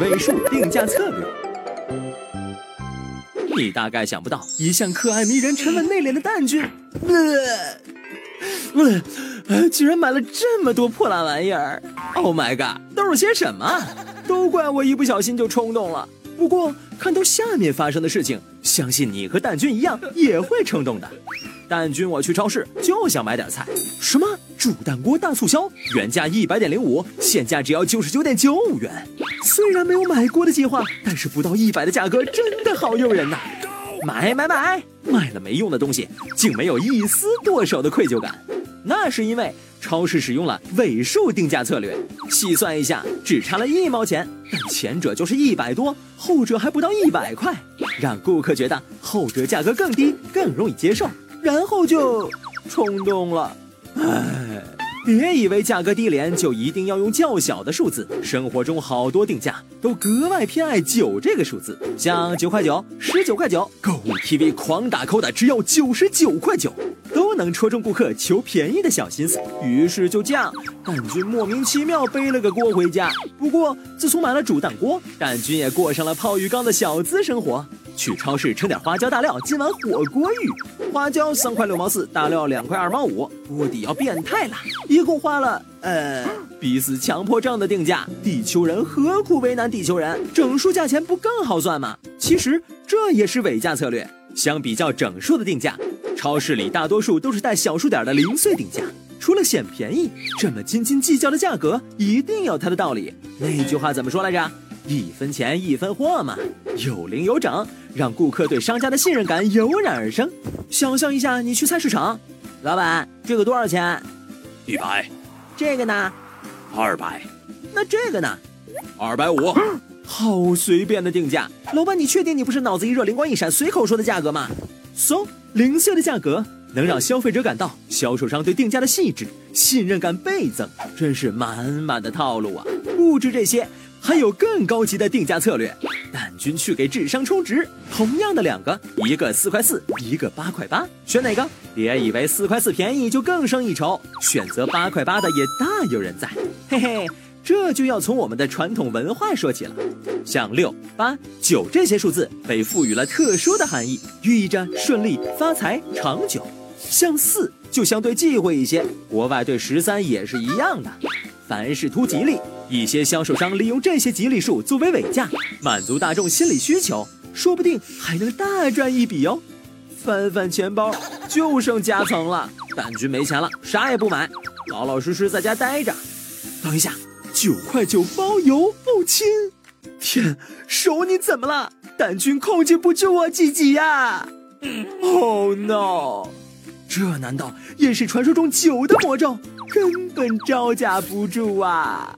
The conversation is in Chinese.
尾数定价策略。你大概想不到，一向可爱迷人、沉稳内敛的蛋君，呃，呃，居然买了这么多破烂玩意儿。Oh my god，都是些什么？都怪我一不小心就冲动了。不过看到下面发生的事情，相信你和蛋君一样也会冲动的。蛋君，我去超市就想买点菜。什么？煮蛋锅大促销，原价一百点零五，现价只要九十九点九五元。虽然没有买锅的计划，但是不到一百的价格真的好诱人呐！买买买！买了没用的东西，竟没有一丝剁手的愧疚感。那是因为超市使用了尾数定价策略，细算一下，只差了一毛钱，但前者就是一百多，后者还不到一百块，让顾客觉得后者价格更低，更容易接受。然后就冲动了，唉，别以为价格低廉就一定要用较小的数字。生活中好多定价都格外偏爱九这个数字，像九块九、十九块九，购物 TV 狂打扣的只要九十九块九，都能戳中顾客求便宜的小心思。于是就这样，蛋君莫名其妙背了个锅回家。不过自从买了煮蛋锅，蛋君也过上了泡浴缸的小资生活。去超市称点花椒大料，今晚火锅浴。花椒三块六毛四，大料两块二毛五，锅底要变态了，一共花了呃，逼死强迫症的定价。地球人何苦为难地球人？整数价钱不更好算吗？其实这也是尾价策略。相比较整数的定价，超市里大多数都是带小数点的零碎定价。除了显便宜，这么斤斤计较的价格一定有它的道理。那句话怎么说来着？一分钱一分货嘛，有零有整，让顾客对商家的信任感油然而生。想象一下，你去菜市场，老板，这个多少钱？一百。这个呢？二百。那这个呢？二百五。好随便的定价，老板，你确定你不是脑子一热灵光一闪随口说的价格吗？So，零碎的价格能让消费者感到销售商对定价的细致，信任感倍增，真是满满的套路啊！不止这些。还有更高级的定价策略，蛋君去给智商充值。同样的两个，一个四块四，一个八块八，选哪个？别以为四块四便宜就更胜一筹，选择八块八的也大有人在。嘿嘿，这就要从我们的传统文化说起了。像六、八、九这些数字被赋予了特殊的含义，寓意着顺利、发财、长久。像四就相对忌讳一些，国外对十三也是一样的。凡事图吉利，一些销售商利用这些吉利数作为尾价，满足大众心理需求，说不定还能大赚一笔哦。翻翻钱包，就剩夹层了。蛋君没钱了，啥也不买，老老实实在家待着。等一下，九块九包邮不亲。天，手你怎么了？胆君控制不住我自己呀！Oh no！这难道也是传说中酒的魔咒？根本招架不住啊！